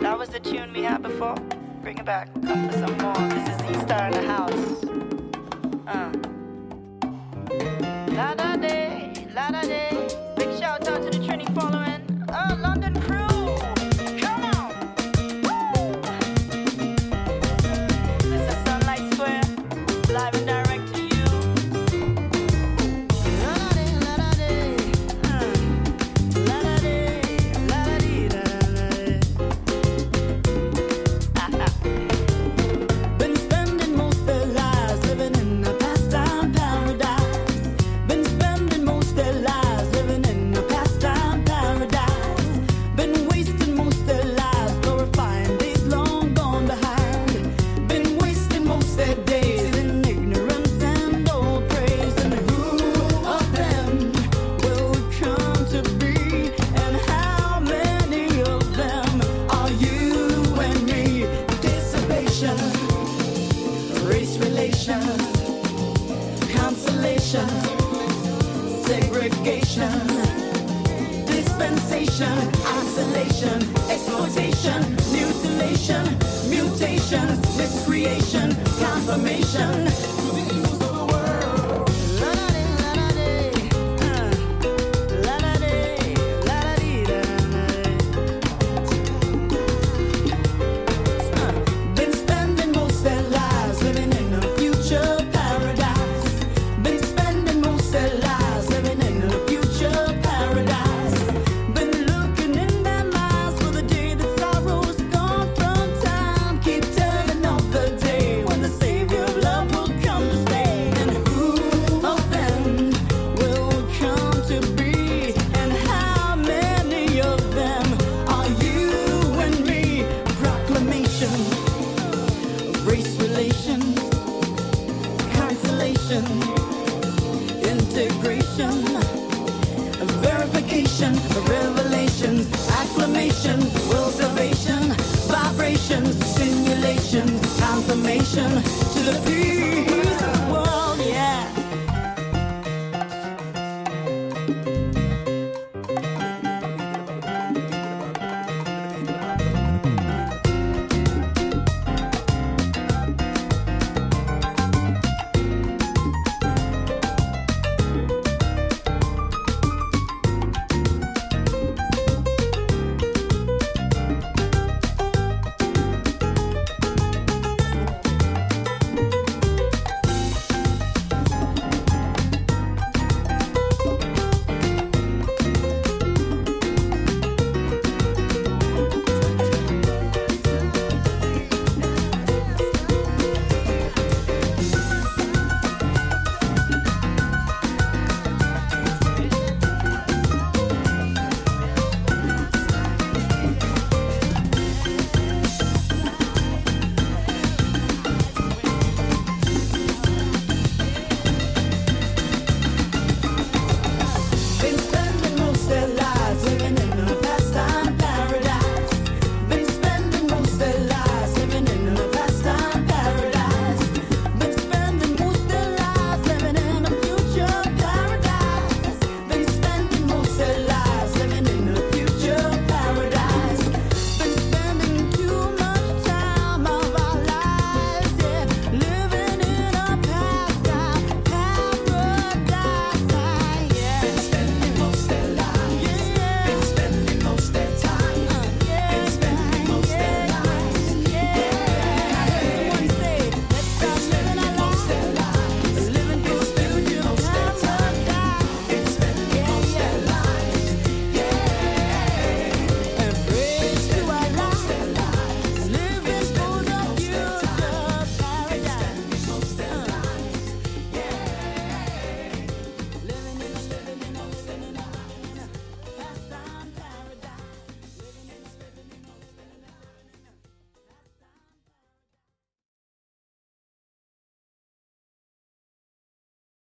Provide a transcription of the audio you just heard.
That was the tune we had before. Bring it back. Up for some more. This is Z Star in the house. Uh. race relations, consolation, segregation, dispensation, isolation, exploitation, mutilation, mutations, miscreation, confirmation. integration, integration, verification, revelations, acclamation, will salvation, vibrations, simulations, confirmation.